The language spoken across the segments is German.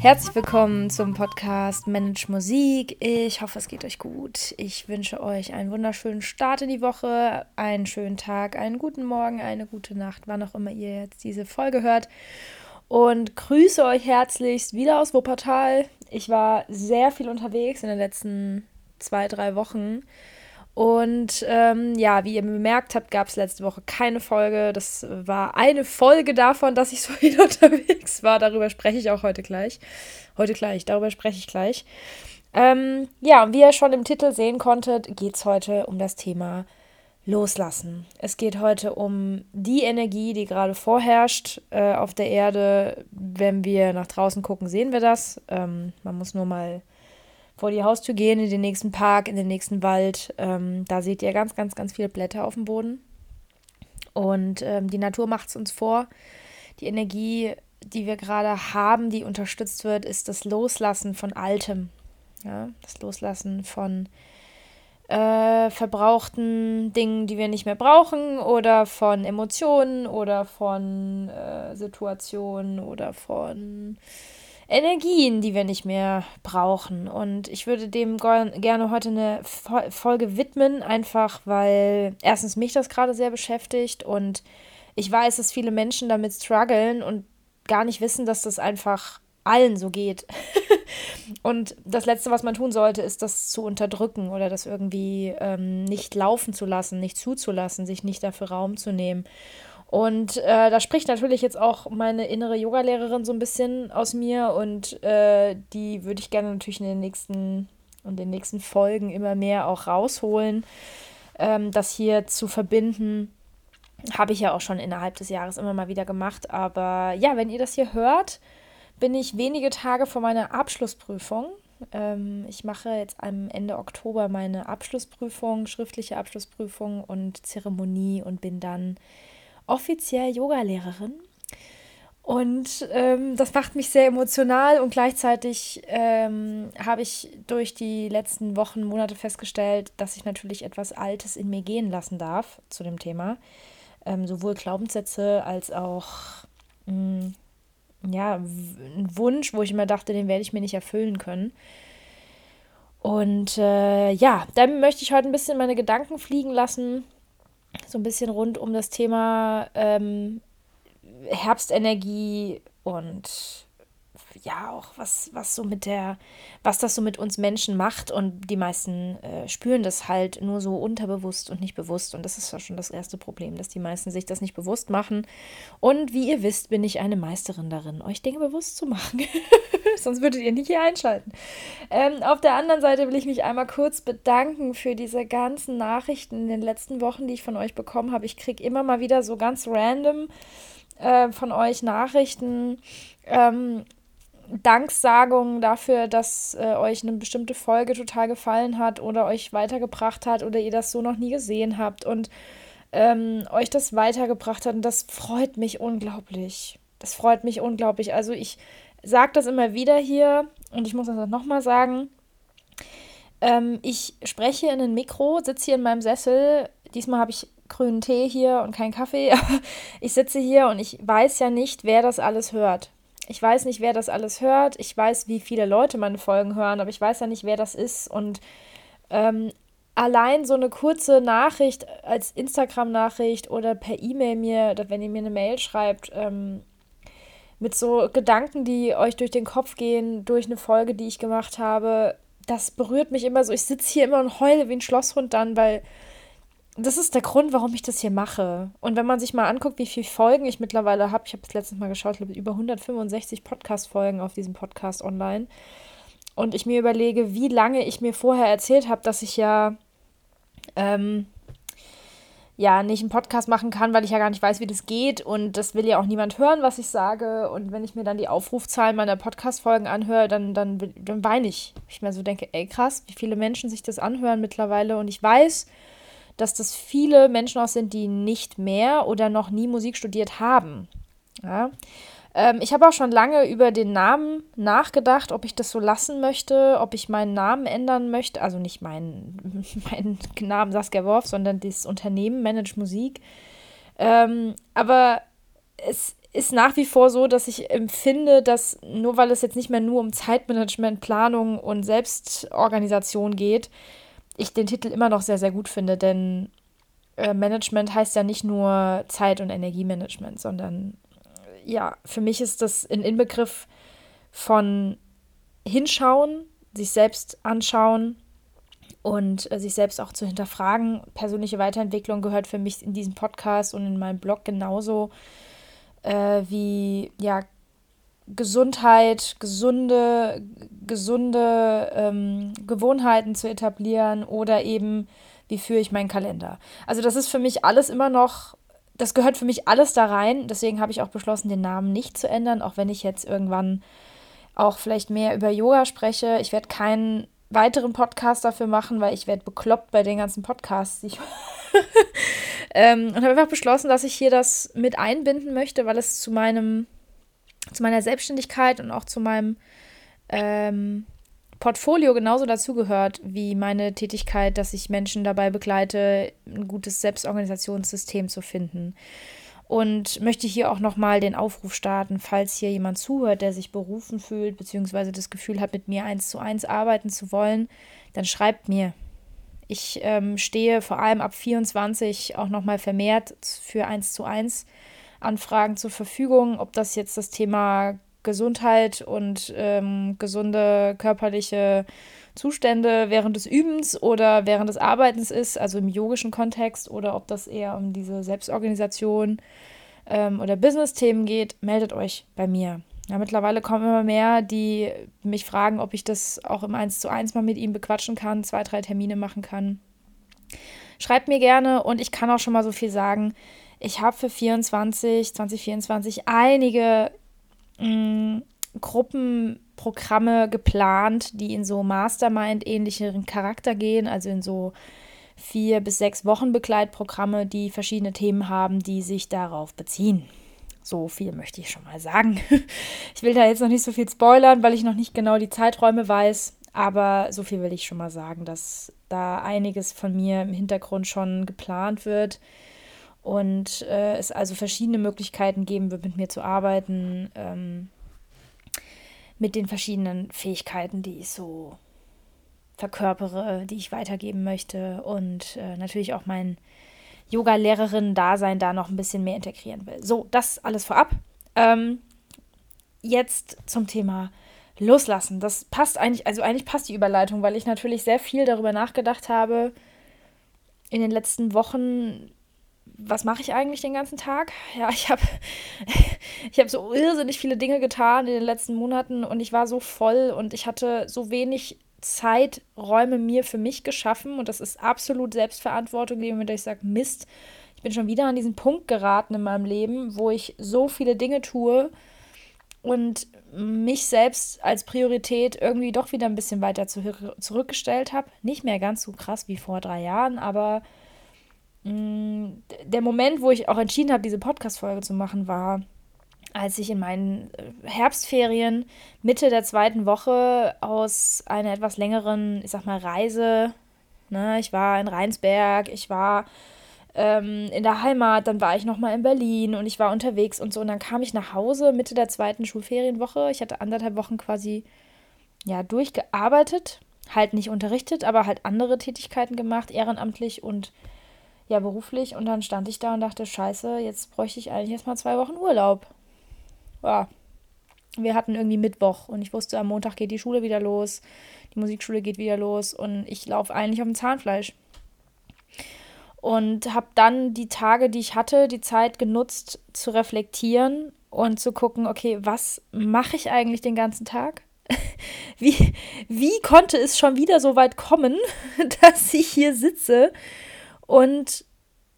Herzlich willkommen zum Podcast Manage Musik. Ich hoffe, es geht euch gut. Ich wünsche euch einen wunderschönen Start in die Woche, einen schönen Tag, einen guten Morgen, eine gute Nacht, wann auch immer ihr jetzt diese Folge hört. Und grüße euch herzlichst wieder aus Wuppertal. Ich war sehr viel unterwegs in den letzten zwei, drei Wochen und ähm, ja, wie ihr bemerkt habt, gab es letzte Woche keine Folge. Das war eine Folge davon, dass ich so viel unterwegs war. Darüber spreche ich auch heute gleich. Heute gleich, darüber spreche ich gleich. Ähm, ja, und wie ihr schon im Titel sehen konntet, geht es heute um das Thema Loslassen. Es geht heute um die Energie, die gerade vorherrscht äh, auf der Erde. Wenn wir nach draußen gucken, sehen wir das. Ähm, man muss nur mal vor die Haustür gehen, in den nächsten Park, in den nächsten Wald. Ähm, da seht ihr ganz, ganz, ganz viele Blätter auf dem Boden. Und ähm, die Natur macht es uns vor. Die Energie, die wir gerade haben, die unterstützt wird, ist das Loslassen von Altem. Ja? Das Loslassen von äh, verbrauchten Dingen, die wir nicht mehr brauchen, oder von Emotionen oder von äh, Situationen oder von Energien, die wir nicht mehr brauchen. Und ich würde dem gerne heute eine Folge widmen, einfach weil erstens mich das gerade sehr beschäftigt und ich weiß, dass viele Menschen damit strugglen und gar nicht wissen, dass das einfach allen so geht. und das Letzte, was man tun sollte, ist das zu unterdrücken oder das irgendwie ähm, nicht laufen zu lassen, nicht zuzulassen, sich nicht dafür Raum zu nehmen. Und äh, da spricht natürlich jetzt auch meine innere Yogalehrerin so ein bisschen aus mir und äh, die würde ich gerne natürlich in den nächsten und den nächsten Folgen immer mehr auch rausholen. Ähm, das hier zu verbinden, habe ich ja auch schon innerhalb des Jahres immer mal wieder gemacht. Aber ja, wenn ihr das hier hört, bin ich wenige Tage vor meiner Abschlussprüfung. Ähm, ich mache jetzt am Ende Oktober meine Abschlussprüfung, schriftliche Abschlussprüfung und Zeremonie und bin dann offiziell Yogalehrerin. Und ähm, das macht mich sehr emotional und gleichzeitig ähm, habe ich durch die letzten Wochen, Monate festgestellt, dass ich natürlich etwas Altes in mir gehen lassen darf zu dem Thema. Ähm, sowohl Glaubenssätze als auch mh, mm, ja, ein Wunsch, wo ich immer dachte, den werde ich mir nicht erfüllen können. Und äh, ja, dann möchte ich heute ein bisschen meine Gedanken fliegen lassen so ein bisschen rund um das Thema ähm, Herbstenergie und ja auch was, was so mit der, was das so mit uns Menschen macht. Und die meisten äh, spüren das halt nur so unterbewusst und nicht bewusst. Und das ist ja schon das erste Problem, dass die meisten sich das nicht bewusst machen. Und wie ihr wisst, bin ich eine Meisterin darin, euch Dinge bewusst zu machen, sonst würdet ihr nicht hier einschalten. Ähm, auf der anderen Seite will ich mich einmal kurz bedanken für diese ganzen Nachrichten in den letzten Wochen, die ich von euch bekommen habe. Ich kriege immer mal wieder so ganz random äh, von euch Nachrichten, ähm, Danksagungen dafür, dass äh, euch eine bestimmte Folge total gefallen hat oder euch weitergebracht hat oder ihr das so noch nie gesehen habt und ähm, euch das weitergebracht hat. Und das freut mich unglaublich. Das freut mich unglaublich. Also ich sage das immer wieder hier und ich muss das nochmal sagen. Ähm, ich spreche in ein Mikro, sitze hier in meinem Sessel. Diesmal habe ich grünen Tee hier und keinen Kaffee. ich sitze hier und ich weiß ja nicht, wer das alles hört. Ich weiß nicht, wer das alles hört. Ich weiß, wie viele Leute meine Folgen hören, aber ich weiß ja nicht, wer das ist. Und ähm, allein so eine kurze Nachricht als Instagram-Nachricht oder per E-Mail mir, wenn ihr mir eine Mail schreibt, ähm, mit so Gedanken, die euch durch den Kopf gehen, durch eine Folge, die ich gemacht habe, das berührt mich immer so. Ich sitze hier immer und heule wie ein Schlosshund dann, weil das ist der Grund, warum ich das hier mache. Und wenn man sich mal anguckt, wie viele Folgen ich mittlerweile habe, ich habe es letztens mal geschaut, ich glaube, über 165 Podcast-Folgen auf diesem Podcast online. Und ich mir überlege, wie lange ich mir vorher erzählt habe, dass ich ja, ähm, ja nicht einen Podcast machen kann, weil ich ja gar nicht weiß, wie das geht. Und das will ja auch niemand hören, was ich sage. Und wenn ich mir dann die Aufrufzahlen meiner Podcast-Folgen anhöre, dann, dann, dann weine ich. Ich mir so denke, ey krass, wie viele Menschen sich das anhören mittlerweile. Und ich weiß, dass das viele Menschen auch sind, die nicht mehr oder noch nie Musik studiert haben. Ja. Ähm, ich habe auch schon lange über den Namen nachgedacht, ob ich das so lassen möchte, ob ich meinen Namen ändern möchte. Also nicht meinen, meinen Namen Saskia Worf, sondern das Unternehmen Manage Musik. Ähm, aber es, ist nach wie vor so, dass ich empfinde, dass nur weil es jetzt nicht mehr nur um Zeitmanagement, Planung und Selbstorganisation geht, ich den Titel immer noch sehr, sehr gut finde, denn äh, Management heißt ja nicht nur Zeit- und Energiemanagement, sondern ja, für mich ist das ein Inbegriff von hinschauen, sich selbst anschauen und äh, sich selbst auch zu hinterfragen. Persönliche Weiterentwicklung gehört für mich in diesem Podcast und in meinem Blog genauso äh, wie ja Gesundheit, gesunde, gesunde ähm, Gewohnheiten zu etablieren oder eben wie führe ich meinen Kalender. Also das ist für mich alles immer noch, das gehört für mich alles da rein. Deswegen habe ich auch beschlossen, den Namen nicht zu ändern, auch wenn ich jetzt irgendwann auch vielleicht mehr über Yoga spreche. Ich werde keinen weiteren Podcast dafür machen, weil ich werde bekloppt bei den ganzen Podcasts. Ich ähm, und habe einfach beschlossen, dass ich hier das mit einbinden möchte, weil es zu meinem, zu meiner Selbstständigkeit und auch zu meinem ähm, Portfolio genauso dazugehört wie meine Tätigkeit, dass ich Menschen dabei begleite, ein gutes Selbstorganisationssystem zu finden. Und möchte hier auch nochmal den Aufruf starten, falls hier jemand zuhört, der sich berufen fühlt, beziehungsweise das Gefühl hat, mit mir eins zu eins arbeiten zu wollen, dann schreibt mir. Ich ähm, stehe vor allem ab 24 auch nochmal vermehrt für eins zu eins Anfragen zur Verfügung, ob das jetzt das Thema Gesundheit und ähm, gesunde körperliche Zustände während des Übens oder während des Arbeitens ist, also im yogischen Kontext, oder ob das eher um diese Selbstorganisation ähm, oder Business-Themen geht, meldet euch bei mir. Ja, mittlerweile kommen immer mehr, die mich fragen, ob ich das auch im 1 zu 1 mal mit ihm bequatschen kann, zwei, drei Termine machen kann. Schreibt mir gerne und ich kann auch schon mal so viel sagen. Ich habe für 24, 2024 einige mh, mm, Gruppenprogramme geplant, die in so Mastermind-ähnlicheren Charakter gehen, also in so vier bis sechs Wochen Begleitprogramme, die verschiedene Themen haben, die sich darauf beziehen. So viel möchte ich schon mal sagen. Ich will da jetzt noch nicht so viel spoilern, weil ich noch nicht genau die Zeiträume weiß. Aber so viel will ich schon mal sagen, dass da einiges von mir im Hintergrund schon geplant wird und äh, es also verschiedene Möglichkeiten geben wird, mit mir zu arbeiten, ähm, mit den verschiedenen Fähigkeiten, die ich so verkörpere, die ich weitergeben möchte und äh, natürlich auch mein Yoga-Lehrerin-Dasein da noch ein bisschen mehr integrieren will. So, das alles vorab. Ähm, jetzt zum Thema Loslassen. Das passt eigentlich, also eigentlich passt die Überleitung, weil ich natürlich sehr viel darüber nachgedacht habe in den letzten Wochen, was mache ich eigentlich den ganzen Tag? Ja, ich habe ich hab so irrsinnig viele Dinge getan in den letzten Monaten und ich war so voll und ich hatte so wenig Zeiträume mir für mich geschaffen und das ist absolut Selbstverantwortung, mit der ich sage, Mist, ich bin schon wieder an diesen Punkt geraten in meinem Leben, wo ich so viele Dinge tue und mich selbst als Priorität irgendwie doch wieder ein bisschen weiter zu, zurückgestellt habe. Nicht mehr ganz so krass wie vor drei Jahren, aber der Moment, wo ich auch entschieden habe, diese Podcast-Folge zu machen, war als ich in meinen äh, Herbstferien Mitte der zweiten Woche aus einer etwas längeren, ich sag mal, Reise, ne, ich war in Rheinsberg, ich war ähm, in der Heimat, dann war ich nochmal in Berlin und ich war unterwegs und so. Und dann kam ich nach Hause Mitte der zweiten Schulferienwoche. Ich hatte anderthalb Wochen quasi ja durchgearbeitet, halt nicht unterrichtet, aber halt andere Tätigkeiten gemacht, ehrenamtlich und ja beruflich. Und dann stand ich da und dachte, scheiße, jetzt bräuchte ich eigentlich erstmal zwei Wochen Urlaub ja, wir hatten irgendwie Mittwoch und ich wusste, am Montag geht die Schule wieder los, die Musikschule geht wieder los und ich laufe eigentlich auf dem Zahnfleisch. Und habe dann die Tage, die ich hatte, die Zeit genutzt zu reflektieren und zu gucken, okay, was mache ich eigentlich den ganzen Tag? Wie, wie konnte es schon wieder so weit kommen, dass ich hier sitze und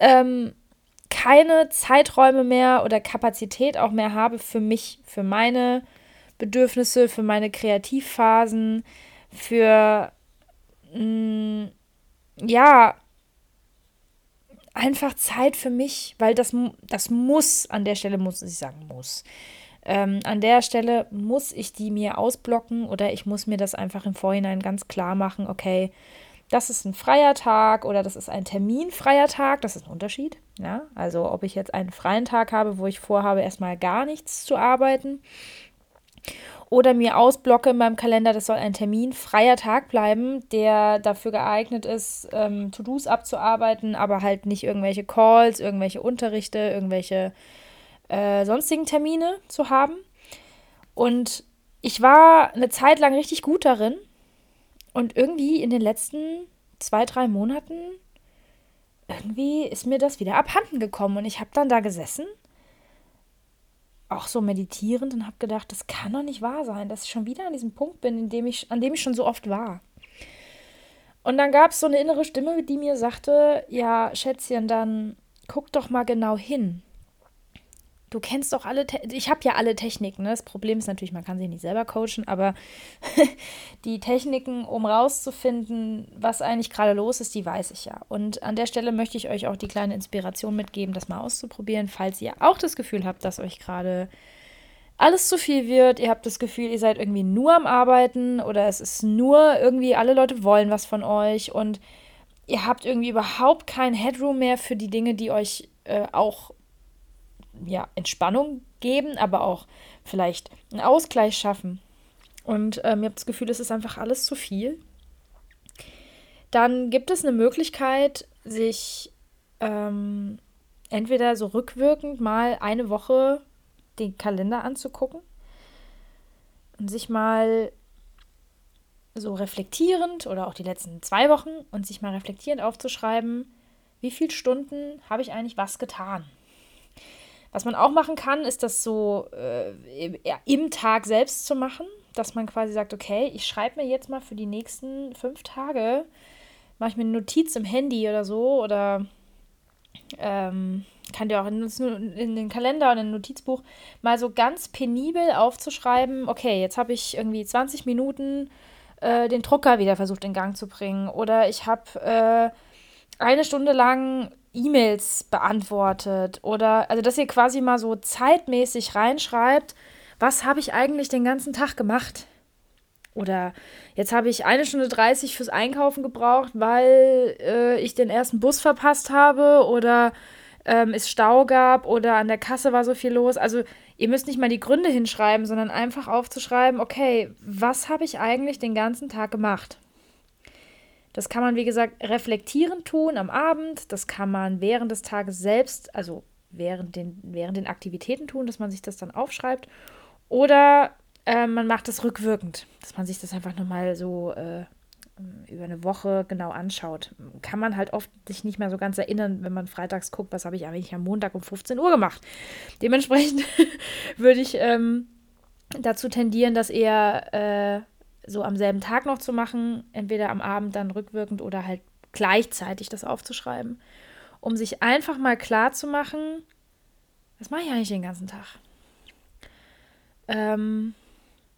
ähm, keine Zeiträume mehr oder Kapazität auch mehr habe für mich, für meine Bedürfnisse, für meine Kreativphasen, für mh, mm, ja, einfach Zeit für mich, weil das, das muss, an der Stelle muss ich sagen, muss. Ähm, an der Stelle muss ich die mir ausblocken oder ich muss mir das einfach im Vorhinein ganz klar machen, okay, das ist ein freier Tag oder das ist ein terminfreier Tag, das ist ein Unterschied. Ja, also ob ich jetzt einen freien Tag habe, wo ich vorhabe, erstmal gar nichts zu arbeiten. Oder mir ausblocke in meinem Kalender, das soll ein Termin freier Tag bleiben, der dafür geeignet ist, ähm, To-Dos abzuarbeiten, aber halt nicht irgendwelche Calls, irgendwelche Unterrichte, irgendwelche äh, sonstigen Termine zu haben. Und ich war eine Zeit lang richtig gut darin. Und irgendwie in den letzten zwei, drei Monaten, irgendwie ist mir das wieder abhanden gekommen. Und ich habe dann da gesessen, auch so meditierend, und habe gedacht, das kann doch nicht wahr sein, dass ich schon wieder an diesem Punkt bin, in dem ich, an dem ich schon so oft war. Und dann gab es so eine innere Stimme, die mir sagte, ja, Schätzchen, dann guck doch mal genau hin. Du kennst doch alle, Te ich habe ja alle Techniken. Ne? Das Problem ist natürlich, man kann sich nicht selber coachen, aber die Techniken, um rauszufinden, was eigentlich gerade los ist, die weiß ich ja. Und an der Stelle möchte ich euch auch die kleine Inspiration mitgeben, das mal auszuprobieren, falls ihr auch das Gefühl habt, dass euch gerade alles zu viel wird. Ihr habt das Gefühl, ihr seid irgendwie nur am Arbeiten oder es ist nur irgendwie, alle Leute wollen was von euch und ihr habt irgendwie überhaupt kein Headroom mehr für die Dinge, die euch äh, auch ja, Entspannung geben, aber auch vielleicht einen Ausgleich schaffen. Und ähm, ihr habt das Gefühl, es ist einfach alles zu viel. Dann gibt es eine Möglichkeit, sich ähm, entweder so rückwirkend mal eine Woche den Kalender anzugucken und sich mal so reflektierend oder auch die letzten zwei Wochen und sich mal reflektierend aufzuschreiben, wie viele Stunden habe ich eigentlich was getan. Was man auch machen kann, ist das so äh, im Tag selbst zu machen, dass man quasi sagt, okay, ich schreibe mir jetzt mal für die nächsten fünf Tage, mache ich mir eine Notiz im Handy oder so oder ähm, kann dir auch in, in, den Kalender oder in ein Notizbuch mal so ganz penibel aufzuschreiben, okay, jetzt habe ich irgendwie 20 Minuten äh, den Drucker wieder versucht in Gang zu bringen oder ich habe äh, eine Stunde lang E-Mails beantwortet oder also dass ihr quasi mal so zeitmäßig reinschreibt, was habe ich eigentlich den ganzen Tag gemacht? Oder jetzt habe ich eine Stunde 30 fürs Einkaufen gebraucht, weil äh, ich den ersten Bus verpasst habe oder ähm, es Stau gab oder an der Kasse war so viel los. Also ihr müsst nicht mal die Gründe hinschreiben, sondern einfach aufzuschreiben, okay, was habe ich eigentlich den ganzen Tag gemacht? Das kann man, wie gesagt, reflektierend tun am Abend. Das kann man während des Tages selbst, also während den, während den Aktivitäten tun, dass man sich das dann aufschreibt. Oder äh, man macht es rückwirkend, dass man sich das einfach nochmal so äh, über eine Woche genau anschaut. Kann man halt oft sich nicht mehr so ganz erinnern, wenn man freitags guckt, was habe ich eigentlich am Montag um 15 Uhr gemacht. Dementsprechend würde ich ähm, dazu tendieren, das eher äh, so am selben Tag noch zu machen, entweder am Abend dann rückwirkend oder halt gleichzeitig das aufzuschreiben, um sich einfach mal klar zu machen, was mache ich eigentlich den ganzen Tag? Ähm,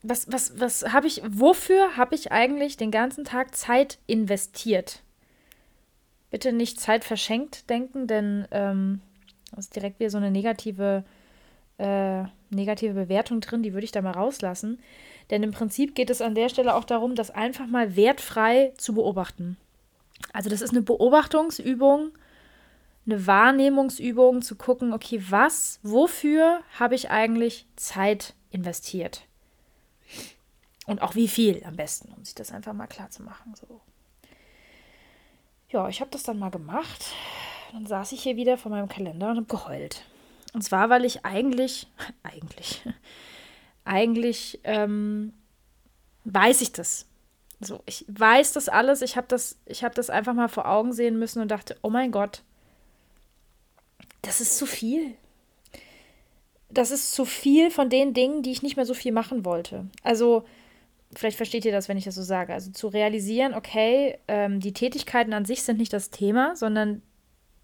was, was, was habe ich, wofür habe ich eigentlich den ganzen Tag Zeit investiert? Bitte nicht Zeit verschenkt denken, denn ähm, das ist direkt wieder so eine negative, äh, negative Bewertung drin, die würde ich da mal rauslassen. Denn im Prinzip geht es an der Stelle auch darum, das einfach mal wertfrei zu beobachten. Also das ist eine Beobachtungsübung, eine Wahrnehmungsübung, zu gucken, okay, was, wofür habe ich eigentlich Zeit investiert? Und auch wie viel am besten, um sich das einfach mal klar zu machen. So. Ja, ich habe das dann mal gemacht. Dann saß ich hier wieder vor meinem Kalender und habe geheult. Und zwar, weil ich eigentlich, eigentlich, eigentlich ähm, weiß ich das. So, ich weiß das alles. Ich habe das, ich habe das einfach mal vor Augen sehen müssen und dachte, oh mein Gott, das ist zu viel. Das ist zu viel von den Dingen, die ich nicht mehr so viel machen wollte. Also, vielleicht versteht ihr das, wenn ich das so sage. Also zu realisieren, okay, ähm, die Tätigkeiten an sich sind nicht das Thema, sondern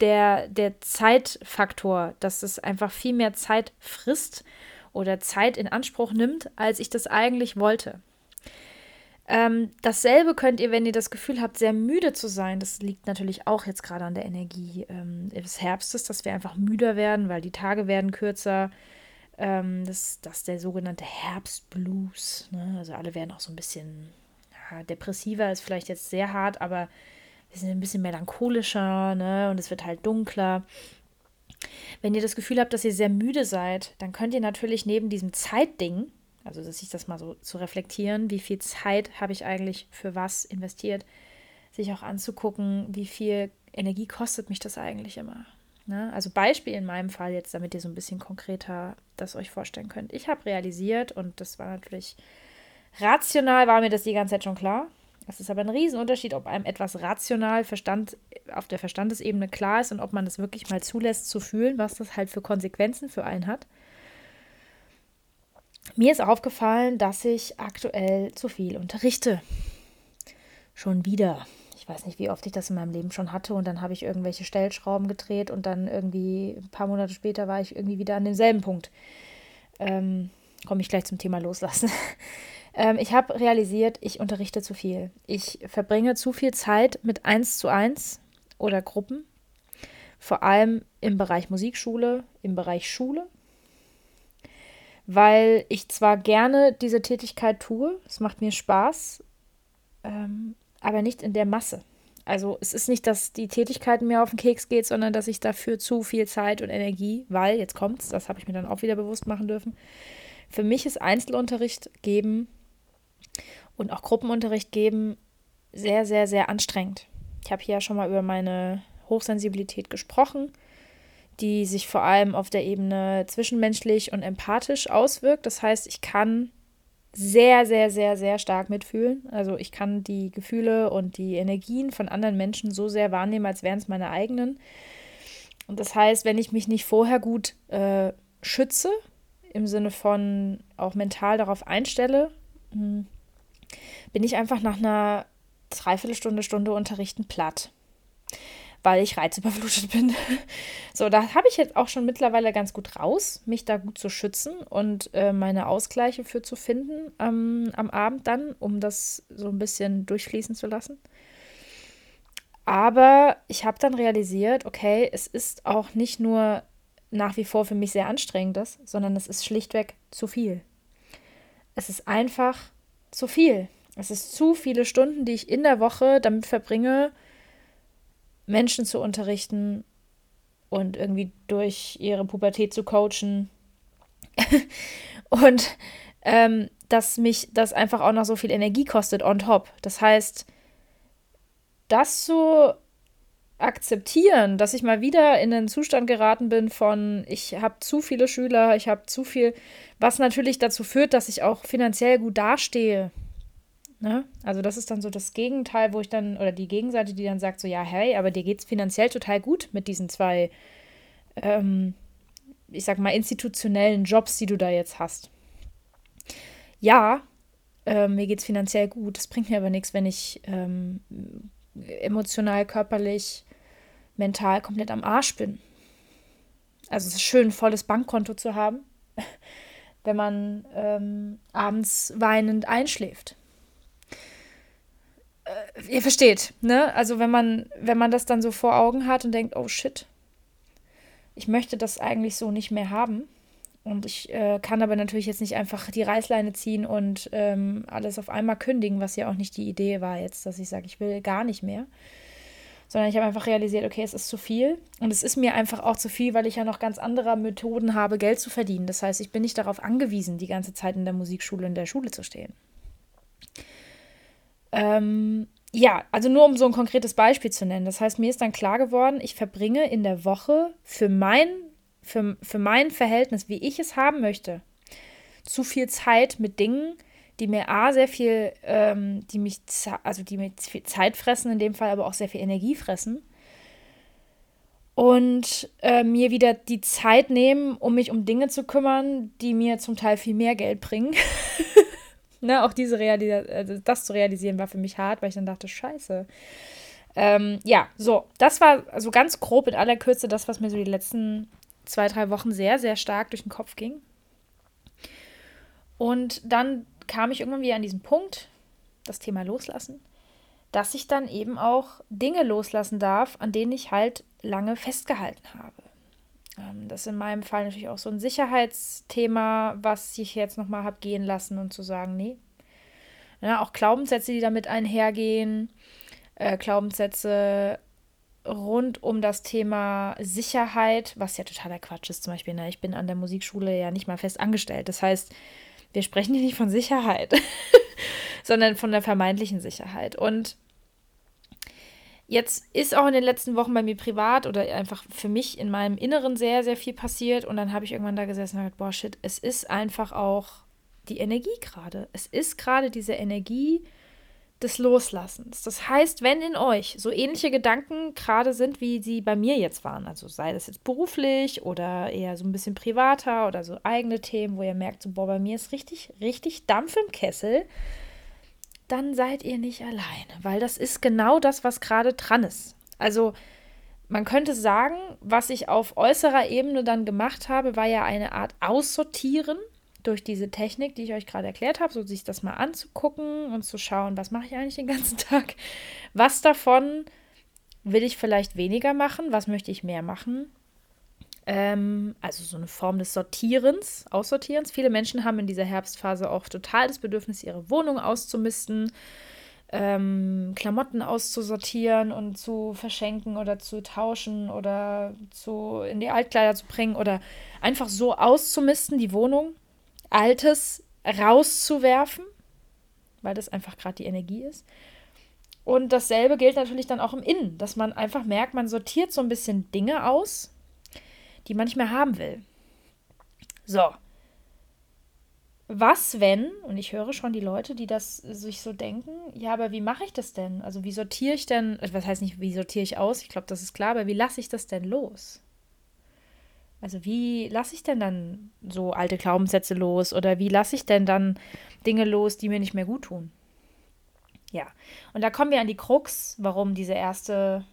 der, der Zeitfaktor, dass es einfach viel mehr Zeit frisst oder Zeit in Anspruch nimmt, als ich das eigentlich wollte. Ähm, dasselbe könnt ihr, wenn ihr das Gefühl habt, sehr müde zu sein. Das liegt natürlich auch jetzt gerade an der Energie ähm, des Herbstes, dass wir einfach müder werden, weil die Tage werden kürzer. Ähm, das, das ist der sogenannte Herbstblues. Ne? Also alle werden auch so ein bisschen ja, depressiver, ist vielleicht jetzt sehr hart, aber wir sind ein bisschen melancholischer ne? und es wird halt dunkler. Wenn ihr das Gefühl habt, dass ihr sehr müde seid, dann könnt ihr natürlich neben diesem Zeitding, also sich das mal so zu reflektieren, wie viel Zeit habe ich eigentlich für was investiert, sich auch anzugucken, wie viel Energie kostet mich das eigentlich immer. Ne? Also Beispiel in meinem Fall jetzt, damit ihr so ein bisschen konkreter das euch vorstellen könnt. Ich habe realisiert, und das war natürlich rational, war mir das die ganze Zeit schon klar. Es ist aber ein Riesenunterschied, ob einem etwas rational Verstand, auf der Verstandesebene klar ist und ob man das wirklich mal zulässt zu fühlen, was das halt für Konsequenzen für einen hat. Mir ist aufgefallen, dass ich aktuell zu viel unterrichte. Schon wieder ich weiß nicht, wie oft ich das in meinem Leben schon hatte und dann habe ich irgendwelche Stellschrauben gedreht und dann irgendwie ein paar Monate später war ich irgendwie wieder an demselben Punkt. Ähm, Komme ich gleich zum Thema Loslassen. Ähm, ich habe realisiert, ich unterrichte zu viel. Ich verbringe zu viel Zeit mit 1 zu 1 oder Gruppen, vor allem im Bereich Musikschule, im Bereich Schule, weil ich zwar gerne diese Tätigkeit tue, es macht mir Spaß, ähm, aber nicht in der Masse. Also es ist nicht, dass die Tätigkeit mir auf den Keks geht, sondern dass ich dafür zu viel Zeit und Energie, weil, jetzt kommt's, das habe ich mir dann auch wieder bewusst machen dürfen, für mich ist Einzelunterricht geben und auch Gruppenunterricht geben sehr, sehr, sehr anstrengend. Ich habe hier ja schon mal über meine Hochsensibilität gesprochen, die sich vor allem auf der Ebene zwischenmenschlich und empathisch auswirkt. Das heißt, ich kann sehr, sehr, sehr, sehr stark mitfühlen. Also ich kann die Gefühle und die Energien von anderen Menschen so sehr wahrnehmen, als wären es meine eigenen. Und das heißt, wenn ich mich nicht vorher gut äh, schütze, im Sinne von auch mental darauf einstelle, bin ich einfach nach einer Dreiviertelstunde, Stunde Unterrichten platt weil ich reizüberflutet bin. so, da habe ich jetzt auch schon mittlerweile ganz gut raus, mich da gut zu schützen und äh, meine Ausgleiche für zu finden ähm, am Abend dann, um das so ein bisschen durchfließen zu lassen. Aber ich habe dann realisiert, okay, es ist auch nicht nur nach wie vor für mich sehr anstrengend, sondern es ist schlichtweg zu viel. Es ist einfach zu viel. Es ist zu viele Stunden, die ich in der Woche damit verbringe, Menschen zu unterrichten und irgendwie durch ihre Pubertät zu coachen. und ähm, dass mich das einfach auch noch so viel Energie kostet on top. Das heißt, das zu akzeptieren, dass ich mal wieder in einen Zustand geraten bin von, ich habe zu viele Schüler, ich habe zu viel, was natürlich dazu führt, dass ich auch finanziell gut dastehe. Ne? Also das ist dann so das Gegenteil, wo ich dann, oder die Gegenseite, die dann sagt so, ja, hey, aber dir geht es finanziell total gut mit diesen zwei, ähm, ich sag mal, institutionellen Jobs, die du da jetzt hast. Ja, äh, mir geht es finanziell gut. Das bringt mir aber nichts, wenn ich ähm, emotional, körperlich, mental komplett am Arsch bin. Also es ist schön, ein volles Bankkonto zu haben, wenn man ähm, abends weinend einschläft äh, ihr versteht, ne? Also wenn man, wenn man das dann so vor Augen hat und denkt, oh shit, ich möchte das eigentlich so nicht mehr haben. Und ich äh, kann aber natürlich jetzt nicht einfach die Reißleine ziehen und ähm, alles auf einmal kündigen, was ja auch nicht die Idee war jetzt, dass ich sage, ich will gar nicht mehr. Sondern ich habe einfach realisiert, okay, es ist zu viel. Und es ist mir einfach auch zu viel, weil ich ja noch ganz andere Methoden habe, Geld zu verdienen. Das heißt, ich bin nicht darauf angewiesen, die ganze Zeit in der Musikschule, in der Schule zu stehen. Ähm, ja, also nur um so ein konkretes Beispiel zu nennen. Das heißt, mir ist dann klar geworden, ich verbringe in der Woche für mein, für, für mein Verhältnis, wie ich es haben möchte, zu viel Zeit mit Dingen, die mir A, sehr viel, ähm, die mich, also die mir viel Zeit fressen, in dem Fall aber auch sehr viel Energie fressen. Und äh, mir wieder die Zeit nehmen, um mich um Dinge zu kümmern, die mir zum Teil viel mehr Geld bringen. ne, auch diese Realis also das zu realisieren war für mich hart, weil ich dann dachte, scheiße. Ähm, ja, so, das war also ganz grob in aller Kürze das, was mir so die letzten zwei, drei Wochen sehr, sehr stark durch den Kopf ging. Und dann kam ich irgendwie an diesen Punkt, das Thema loslassen, dass ich dann eben auch Dinge loslassen darf, an denen ich halt lange festgehalten habe. Ähm, das ist in meinem Fall natürlich auch so ein Sicherheitsthema, was ich jetzt nochmal habe gehen lassen und zu sagen, nee. Ja, auch Glaubenssätze, die damit einhergehen, äh, Glaubenssätze, rund um das Thema Sicherheit, was ja totaler Quatsch ist. Zum Beispiel, na, ich bin an der Musikschule ja nicht mal fest angestellt. Das heißt, wir sprechen hier nicht von Sicherheit, sondern von der vermeintlichen Sicherheit. Und jetzt ist auch in den letzten Wochen bei mir privat oder einfach für mich in meinem Inneren sehr, sehr viel passiert. Und dann habe ich irgendwann da gesessen und gesagt, boah, shit, es ist einfach auch die Energie gerade. Es ist gerade diese Energie, des Loslassens. Das heißt, wenn in euch so ähnliche Gedanken gerade sind, wie sie bei mir jetzt waren, also sei das jetzt beruflich oder eher so ein bisschen privater oder so eigene Themen, wo ihr merkt, so, boah, bei mir ist richtig, richtig Dampf im Kessel, dann seid ihr nicht alleine, weil das ist genau das, was gerade dran ist. Also man könnte sagen, was ich auf äußerer Ebene dann gemacht habe, war ja eine Art Aussortieren durch diese Technik, die ich euch gerade erklärt habe, so sich das mal anzugucken und zu schauen, was mache ich eigentlich den ganzen Tag? Was davon will ich vielleicht weniger machen? Was möchte ich mehr machen? Ähm, also so eine Form des Sortierens, Aussortierens. Viele Menschen haben in dieser Herbstphase auch total das Bedürfnis, ihre Wohnung auszumisten, ähm, Klamotten auszusortieren und zu verschenken oder zu tauschen oder zu, in die Altkleider zu bringen oder einfach so auszumisten, die Wohnung. Altes rauszuwerfen, weil das einfach gerade die Energie ist. Und dasselbe gilt natürlich dann auch im Innen, dass man einfach merkt, man sortiert so ein bisschen Dinge aus, die man nicht mehr haben will. So. Was, wenn, und ich höre schon die Leute, die das sich so denken, ja, aber wie mache ich das denn? Also wie sortiere ich denn, was heißt nicht, wie sortiere ich aus? Ich glaube, das ist klar, aber wie lasse ich das denn los? Also wie lasse ich denn dann so alte Glaubenssätze los oder wie lasse ich denn dann Dinge los, die mir nicht mehr gut tun? Ja, und da kommen wir an die Krux, warum diese erste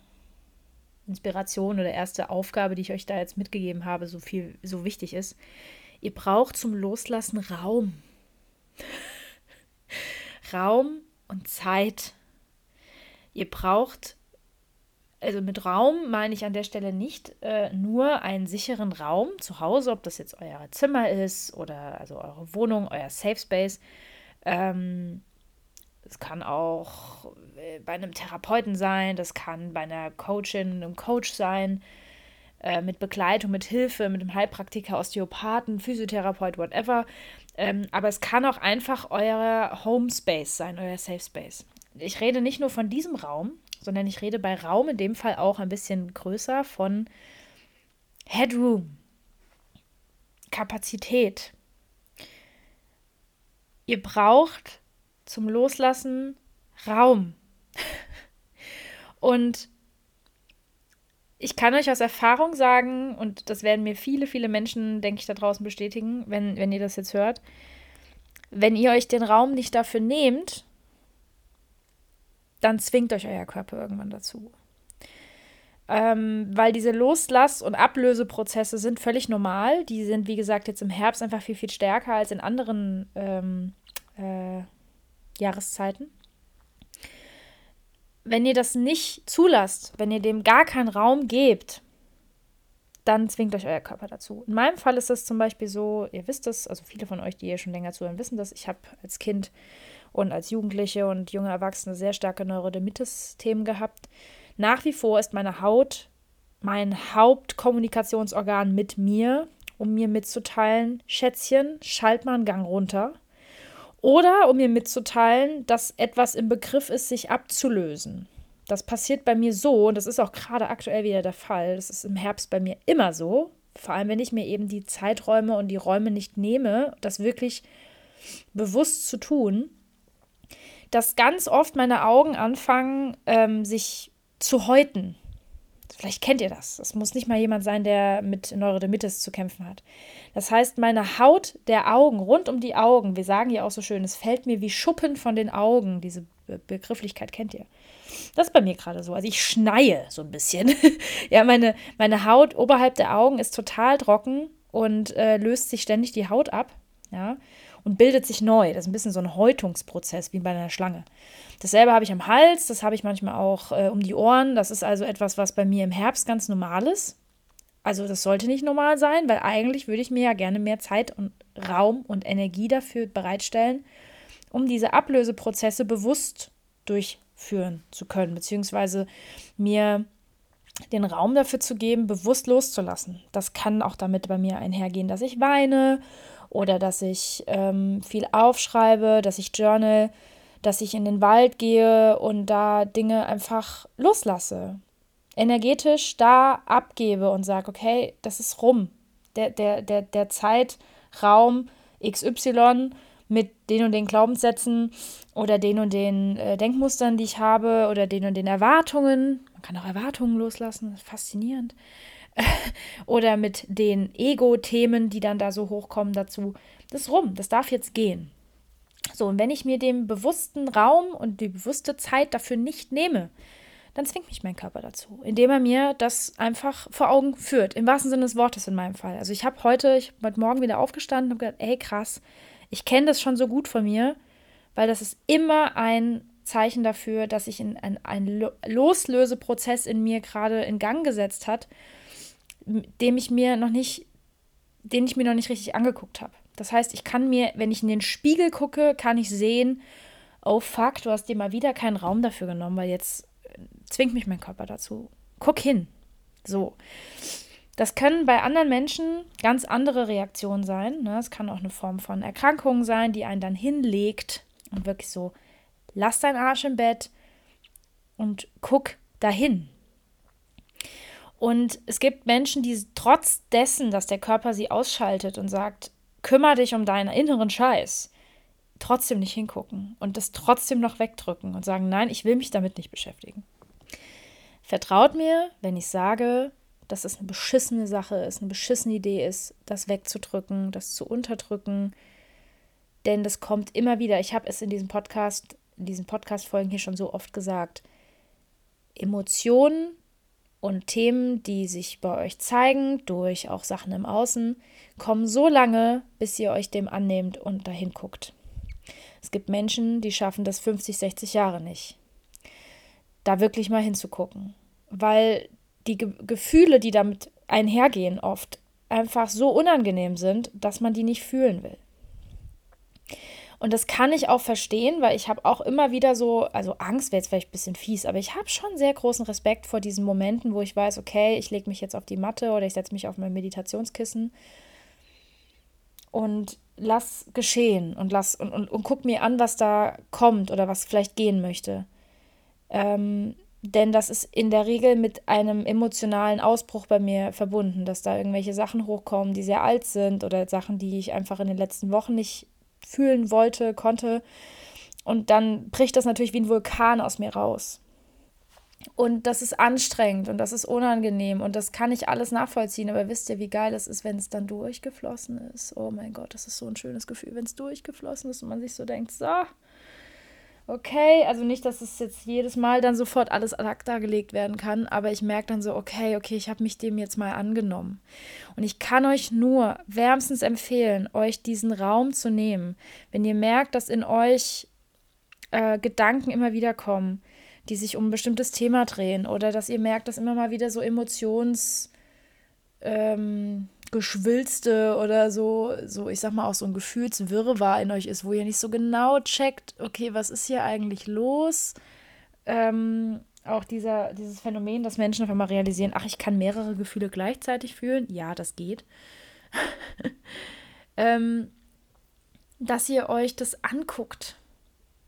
Inspiration oder erste Aufgabe, die ich euch da jetzt mitgegeben habe, so viel so wichtig ist. Ihr braucht zum Loslassen Raum. Raum und Zeit. Ihr braucht also mit Raum meine ich an der Stelle nicht äh, nur einen sicheren Raum zu Hause, ob das jetzt euer Zimmer ist oder also eure Wohnung, euer Safe Space. Ähm, es kann auch äh, bei einem Therapeuten sein, das kann bei einer Coachin, einem Coach sein, äh, mit Begleitung, mit Hilfe, mit einem Heilpraktiker, Osteopathen, Physiotherapeut, whatever. Ähm, aber es kann auch einfach euer Home Space sein, euer Safe Space. Ich rede nicht nur von diesem Raum, sondern ich rede bei Raum in dem Fall auch ein bisschen größer von Headroom, Kapazität. Ihr braucht zum Loslassen Raum. Und ich kann euch aus Erfahrung sagen, und das werden mir viele, viele Menschen, denke ich, da draußen bestätigen, wenn, wenn ihr das jetzt hört, wenn ihr euch den Raum nicht dafür nehmt, dann zwingt euch euer Körper irgendwann dazu. Ähm, weil diese Loslass- und Ablöseprozesse sind völlig normal. Die sind, wie gesagt, jetzt im Herbst einfach viel, viel stärker als in anderen ähm, äh, Jahreszeiten. Wenn ihr das nicht zulasst, wenn ihr dem gar keinen Raum gebt, dann zwingt euch euer Körper dazu. In meinem Fall ist das zum Beispiel so, ihr wisst es, also viele von euch, die hier schon länger zuhören, wissen das. Ich habe als Kind und als Jugendliche und junge Erwachsene sehr starke Neurodermitis-Themen gehabt. Nach wie vor ist meine Haut mein Hauptkommunikationsorgan mit mir, um mir mitzuteilen, Schätzchen, schalt mal einen Gang runter. Oder um mir mitzuteilen, dass etwas im Begriff ist, sich abzulösen. Das passiert bei mir so, und das ist auch gerade aktuell wieder der Fall. Das ist im Herbst bei mir immer so. Vor allem, wenn ich mir eben die Zeiträume und die Räume nicht nehme, das wirklich bewusst zu tun, dass ganz oft meine Augen anfangen, ähm, sich zu häuten. Vielleicht kennt ihr das. Es muss nicht mal jemand sein, der mit Neurodermitis zu kämpfen hat. Das heißt, meine Haut der Augen, rund um die Augen, wir sagen ja auch so schön, es fällt mir wie Schuppen von den Augen. Diese Be Begrifflichkeit kennt ihr. Das ist bei mir gerade so. Also ich schneie so ein bisschen. ja, meine, meine Haut oberhalb der Augen ist total trocken und äh, löst sich ständig die Haut ab. Ja und bildet sich neu. Das ist ein bisschen so ein Häutungsprozess wie bei einer Schlange. Dasselbe habe ich am Hals, das habe ich manchmal auch äh, um die Ohren. Das ist also etwas, was bei mir im Herbst ganz normal ist. Also das sollte nicht normal sein, weil eigentlich würde ich mir ja gerne mehr Zeit und Raum und Energie dafür bereitstellen, um diese Ablöseprozesse bewusst durchführen zu können, beziehungsweise mir den Raum dafür zu geben, bewusst loszulassen. Das kann auch damit bei mir einhergehen, dass ich weine oder dass ich ähm, viel aufschreibe, dass ich journal, dass ich in den Wald gehe und da Dinge einfach loslasse. Energetisch da abgebe und sage, okay, das ist rum. Der, der, der, der Zeitraum XY mit den und den Glaubenssätzen oder den und den äh, Denkmustern, die ich habe oder den und den Erwartungen. Man kann auch Erwartungen loslassen, faszinierend. oder mit den Ego-Themen, die dann da so hochkommen dazu. Das ist rum, das darf jetzt gehen. So, und wenn ich mir den bewussten Raum und die bewusste Zeit dafür nicht nehme, dann zwingt mich mein Körper dazu, indem er mir das einfach vor Augen führt. Im wahrsten Sinne des Wortes in meinem Fall. Also ich habe heute, ich bin heute Morgen wieder aufgestanden und habe gedacht, ey krass, ich kenne das schon so gut von mir, weil das ist immer ein Zeichen dafür, dass sich ein, ein Loslöseprozess in mir gerade in Gang gesetzt hat, dem ich mir noch nicht, den ich mir noch nicht richtig angeguckt habe. Das heißt, ich kann mir, wenn ich in den Spiegel gucke, kann ich sehen, oh fuck, du hast dir mal wieder keinen Raum dafür genommen, weil jetzt äh, zwingt mich mein Körper dazu. Guck hin. So. Das können bei anderen Menschen ganz andere Reaktionen sein. Ne? Es kann auch eine Form von Erkrankung sein, die einen dann hinlegt und wirklich so, lass deinen Arsch im Bett und guck dahin. Und es gibt Menschen, die trotz dessen, dass der Körper sie ausschaltet und sagt, kümmere dich um deinen inneren Scheiß, trotzdem nicht hingucken und das trotzdem noch wegdrücken und sagen, nein, ich will mich damit nicht beschäftigen. Vertraut mir, wenn ich sage, dass es eine beschissene Sache ist, eine beschissene Idee ist, das wegzudrücken, das zu unterdrücken. Denn das kommt immer wieder. Ich habe es in diesem Podcast, in diesen Podcast-Folgen hier schon so oft gesagt. Emotionen und Themen, die sich bei euch zeigen, durch auch Sachen im Außen, kommen so lange, bis ihr euch dem annehmt und dahin guckt. Es gibt Menschen, die schaffen das 50, 60 Jahre nicht. Da wirklich mal hinzugucken. Weil die Ge Gefühle, die damit einhergehen, oft einfach so unangenehm sind, dass man die nicht fühlen will. Und das kann ich auch verstehen, weil ich habe auch immer wieder so, also Angst wäre jetzt vielleicht ein bisschen fies, aber ich habe schon sehr großen Respekt vor diesen Momenten, wo ich weiß, okay, ich lege mich jetzt auf die Matte oder ich setze mich auf mein Meditationskissen und lass geschehen und lass und, und, und guck mir an, was da kommt oder was vielleicht gehen möchte. Ähm, denn das ist in der Regel mit einem emotionalen Ausbruch bei mir verbunden, dass da irgendwelche Sachen hochkommen, die sehr alt sind oder Sachen, die ich einfach in den letzten Wochen nicht fühlen wollte, konnte. Und dann bricht das natürlich wie ein Vulkan aus mir raus. Und das ist anstrengend und das ist unangenehm und das kann ich alles nachvollziehen. Aber wisst ihr, wie geil es ist, wenn es dann durchgeflossen ist? Oh mein Gott, das ist so ein schönes Gefühl, wenn es durchgeflossen ist und man sich so denkt, so, okay, also nicht, dass es jetzt jedes Mal dann sofort alles ad acta gelegt werden kann, aber ich merke dann so, okay, okay, ich habe mich dem jetzt mal angenommen. Und ich kann euch nur wärmstens empfehlen, euch diesen Raum zu nehmen, wenn ihr merkt, dass in euch äh, Gedanken immer wieder kommen, die sich um ein bestimmtes Thema drehen oder dass ihr merkt, dass immer mal wieder so Emotions... Ähm, Geschwülste oder so, so, ich sag mal, auch so ein Gefühlswirrwarr in euch ist, wo ihr nicht so genau checkt, okay, was ist hier eigentlich los? Ähm, auch dieser, dieses Phänomen, dass Menschen auf einmal realisieren, ach, ich kann mehrere Gefühle gleichzeitig fühlen. Ja, das geht. ähm, dass ihr euch das anguckt.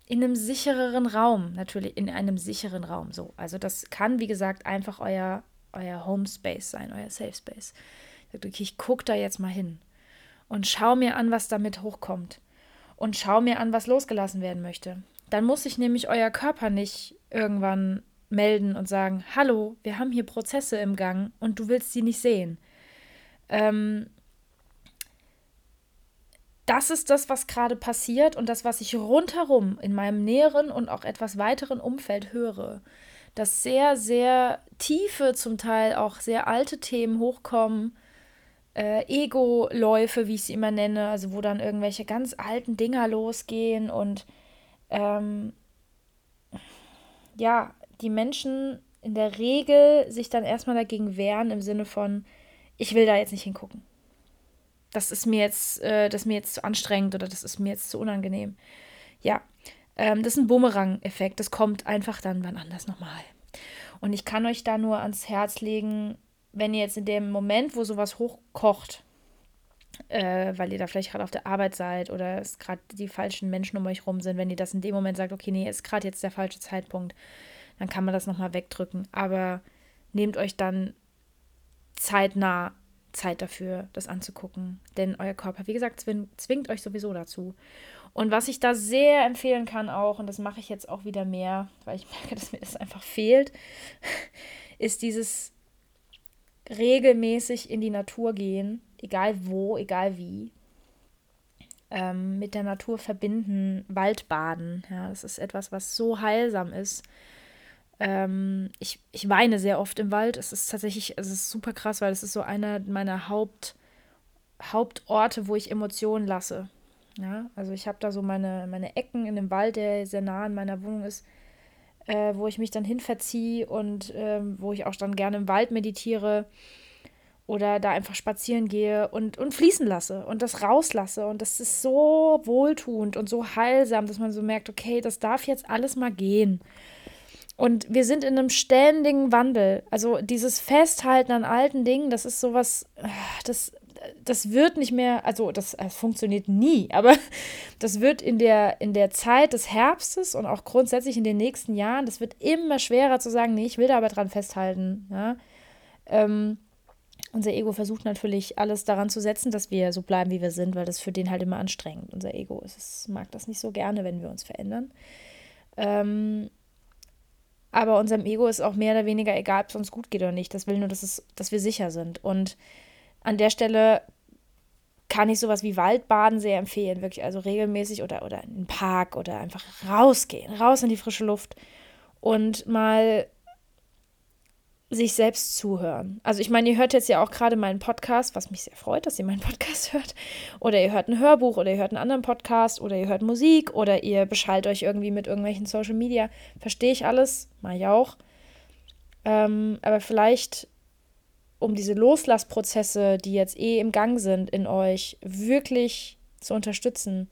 In einem sichereren Raum, natürlich in einem sicheren Raum. So, also das kann, wie gesagt, einfach euer, euer Home Space sein, euer Safe Space. Okay, ich gucke da jetzt mal hin und schau mir an, was damit hochkommt. Und schau mir an, was losgelassen werden möchte. Dann muss sich nämlich euer Körper nicht irgendwann melden und sagen, hallo, wir haben hier Prozesse im Gang und du willst sie nicht sehen. Ähm, das ist das, was gerade passiert und das, was ich rundherum in meinem näheren und auch etwas weiteren Umfeld höre. Dass sehr, sehr tiefe, zum Teil auch sehr alte Themen hochkommen, äh, Ego-Läufe, wie ich sie immer nenne, also wo dann irgendwelche ganz alten Dinger losgehen und ähm, ja, die Menschen in der Regel sich dann erstmal dagegen wehren im Sinne von, ich will da jetzt nicht hingucken. Das ist mir jetzt, äh, das mir jetzt zu anstrengend oder das ist mir jetzt zu unangenehm. Ja, ähm, das ist ein Bumerang-Effekt. Das kommt einfach dann wann anders nochmal. Und ich kann euch da nur ans Herz legen, wenn ihr jetzt in dem Moment, wo sowas hochkocht, äh, weil ihr da vielleicht gerade auf der Arbeit seid oder es gerade die falschen Menschen um euch rum sind, wenn ihr das in dem Moment sagt, okay, nee, ist gerade jetzt der falsche Zeitpunkt, dann kann man das nochmal wegdrücken. Aber nehmt euch dann zeitnah Zeit dafür, das anzugucken. Denn euer Körper, wie gesagt, zwingt euch sowieso dazu. Und was ich da sehr empfehlen kann auch, und das mache ich jetzt auch wieder mehr, weil ich merke, dass mir das einfach fehlt, ist dieses regelmäßig in die Natur gehen, egal wo, egal wie. Ähm, mit der Natur verbinden, Waldbaden. Ja, das ist etwas, was so heilsam ist. Ähm, ich, ich weine sehr oft im Wald. Es ist tatsächlich, es ist super krass, weil es ist so einer meiner Haupt, Hauptorte, wo ich Emotionen lasse. Ja, also ich habe da so meine, meine Ecken in dem Wald, der sehr nah an meiner Wohnung ist, äh, wo ich mich dann hin verziehe und äh, wo ich auch dann gerne im Wald meditiere oder da einfach spazieren gehe und, und fließen lasse und das rauslasse. Und das ist so wohltuend und so heilsam, dass man so merkt, okay, das darf jetzt alles mal gehen. Und wir sind in einem ständigen Wandel. Also dieses Festhalten an alten Dingen, das ist sowas, ah, das das wird nicht mehr, also das, das, funktioniert nie, aber das wird in der, in der Zeit des Herbstes und auch grundsätzlich in den nächsten Jahren, das wird immer schwerer zu sagen, nee, ich will da aber dran festhalten. Ja? Ähm, unser Ego versucht natürlich alles daran zu setzen, dass wir so bleiben, wie wir sind, weil das für den halt immer anstrengend. Unser Ego ist, es mag das nicht so gerne, wenn wir uns verändern. Ähm, aber unserem Ego ist auch mehr oder weniger egal, ob es uns gut geht oder nicht. Das will nur, dass, es, dass wir sicher sind. Und an der Stelle kann ich sowas wie Waldbaden sehr empfehlen, wirklich also regelmäßig oder, oder in den Park oder einfach rausgehen, raus in die frische Luft und mal sich selbst zuhören. Also ich meine, ihr hört jetzt ja auch gerade meinen Podcast, was mich sehr freut, dass ihr meinen Podcast hört. Oder ihr hört ein Hörbuch oder ihr hört einen anderen Podcast oder ihr hört Musik oder ihr beschallt euch irgendwie mit irgendwelchen Social Media. Verstehe ich alles, mache ich auch. Ähm, aber vielleicht um diese Loslassprozesse, die jetzt eh im Gang sind in euch, wirklich zu unterstützen,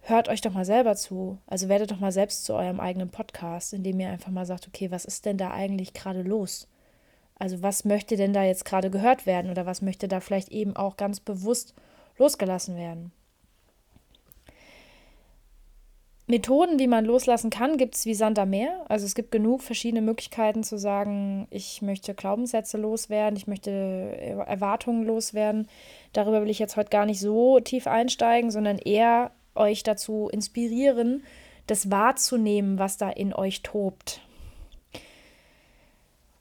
hört euch doch mal selber zu. Also werdet doch mal selbst zu eurem eigenen Podcast, indem ihr einfach mal sagt, okay, was ist denn da eigentlich gerade los? Also was möchte denn da jetzt gerade gehört werden oder was möchte da vielleicht eben auch ganz bewusst losgelassen werden? Methoden, wie man loslassen kann, gibt es wie Sand am Meer. Also es gibt genug verschiedene Möglichkeiten zu sagen, ich möchte Glaubenssätze loswerden, ich möchte Erwartungen loswerden. Darüber will ich jetzt heute gar nicht so tief einsteigen, sondern eher euch dazu inspirieren, das wahrzunehmen, was da in euch tobt.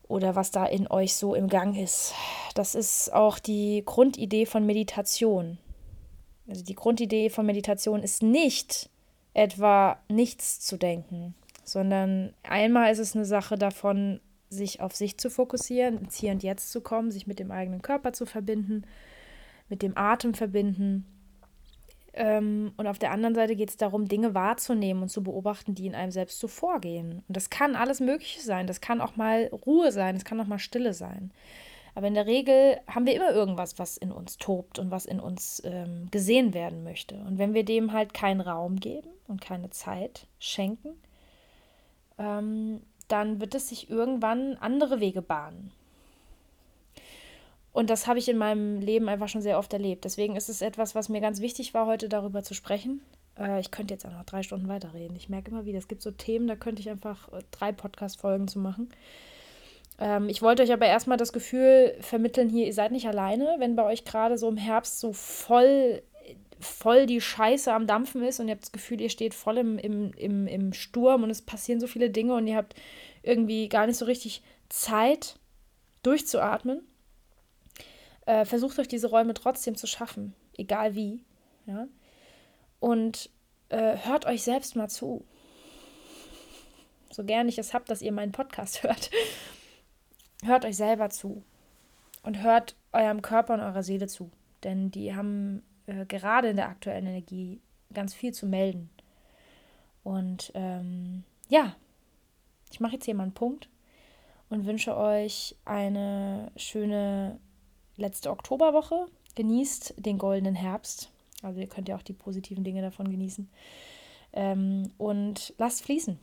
Oder was da in euch so im Gang ist. Das ist auch die Grundidee von Meditation. Also die Grundidee von Meditation ist nicht, etwa nichts zu denken, sondern einmal ist es eine Sache davon, sich auf sich zu fokussieren, ins Hier und Jetzt zu kommen, sich mit dem eigenen Körper zu verbinden, mit dem Atem verbinden. Ähm, und auf der anderen Seite geht es darum, Dinge wahrzunehmen und zu beobachten, die in einem selbst so vorgehen. Und das kann alles Mögliche sein. Das kann auch mal Ruhe sein, das kann auch mal Stille sein. Aber in der Regel haben wir immer irgendwas, was in uns tobt und was in uns ähm, gesehen werden möchte. Und wenn wir dem halt keinen Raum geben und keine Zeit schenken, ähm, dann wird es sich irgendwann andere Wege bahnen. Und das habe ich in meinem Leben einfach schon sehr oft erlebt. Deswegen ist es etwas, was mir ganz wichtig war, heute darüber zu sprechen. Äh, ich könnte jetzt auch noch drei Stunden weiterreden. Ich merke immer wieder, es gibt so Themen, da könnte ich einfach äh, drei Podcast-Folgen zu machen. Ähm, ich wollte euch aber erstmal das Gefühl vermitteln, hier, ihr seid nicht alleine, wenn bei euch gerade so im Herbst so voll, voll die Scheiße am Dampfen ist und ihr habt das Gefühl, ihr steht voll im, im, im, im Sturm und es passieren so viele Dinge und ihr habt irgendwie gar nicht so richtig Zeit durchzuatmen. Äh, versucht euch diese Räume trotzdem zu schaffen, egal wie. Ja? Und äh, hört euch selbst mal zu. So gern ich es habt, dass ihr meinen Podcast hört hört euch selber zu und hört eurem Körper und eurer Seele zu, denn die haben äh, gerade in der aktuellen Energie ganz viel zu melden. Und ähm, ja, ich mache jetzt hier mal einen Punkt und wünsche euch eine schöne letzte Oktoberwoche. Genießt den goldenen Herbst. Also ihr könnt ja auch die positiven Dinge davon genießen. Ähm, und lasst fließen.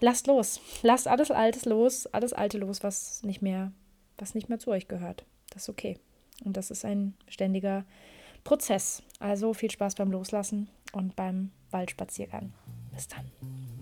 Lasst los. Lasst alles Altes los, alles Alte los, was nicht mehr, was nicht mehr zu euch gehört. Das ist okay. Und das ist ein ständiger Prozess. Also viel Spaß beim Loslassen und beim Waldspaziergang. Bis dann.